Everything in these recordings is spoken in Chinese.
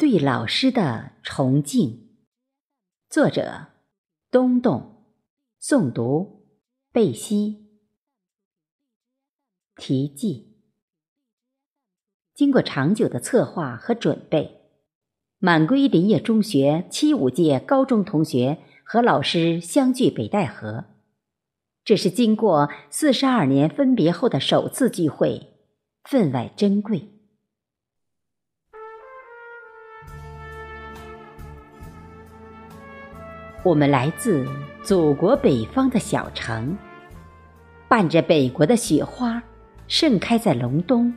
对老师的崇敬。作者：东东，诵读：贝西。题记：经过长久的策划和准备，满归林业中学七五届高中同学和老师相聚北戴河。这是经过四十二年分别后的首次聚会，分外珍贵。我们来自祖国北方的小城，伴着北国的雪花盛开在隆冬，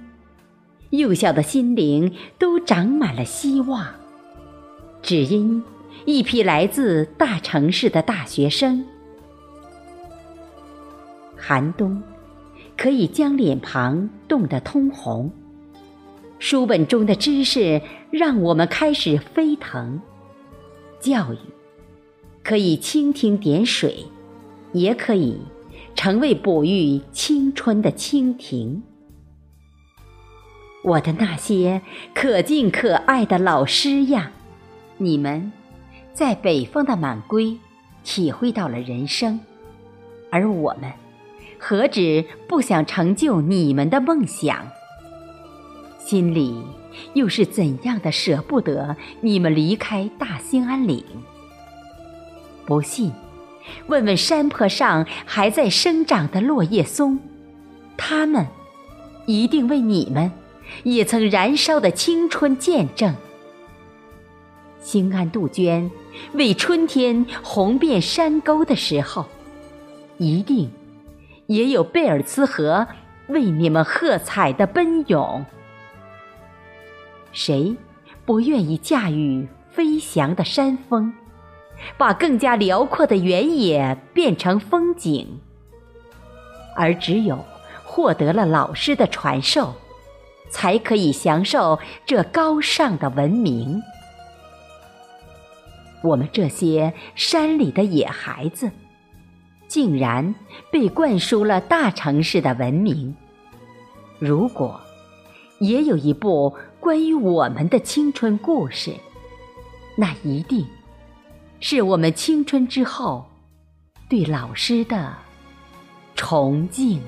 幼小的心灵都长满了希望。只因一批来自大城市的大学生，寒冬可以将脸庞冻得通红，书本中的知识让我们开始飞腾，教育。可以蜻蜓点水，也可以成为哺育青春的蜻蜓。我的那些可敬可爱的老师呀，你们在北方的满归体会到了人生，而我们何止不想成就你们的梦想，心里又是怎样的舍不得你们离开大兴安岭。不信，问问山坡上还在生长的落叶松，他们一定为你们也曾燃烧的青春见证。兴安杜鹃为春天红遍山沟的时候，一定也有贝尔茨河为你们喝彩的奔涌。谁不愿意驾驭飞翔的山峰？把更加辽阔的原野变成风景，而只有获得了老师的传授，才可以享受这高尚的文明。我们这些山里的野孩子，竟然被灌输了大城市的文明。如果也有一部关于我们的青春故事，那一定。是我们青春之后对老师的崇敬。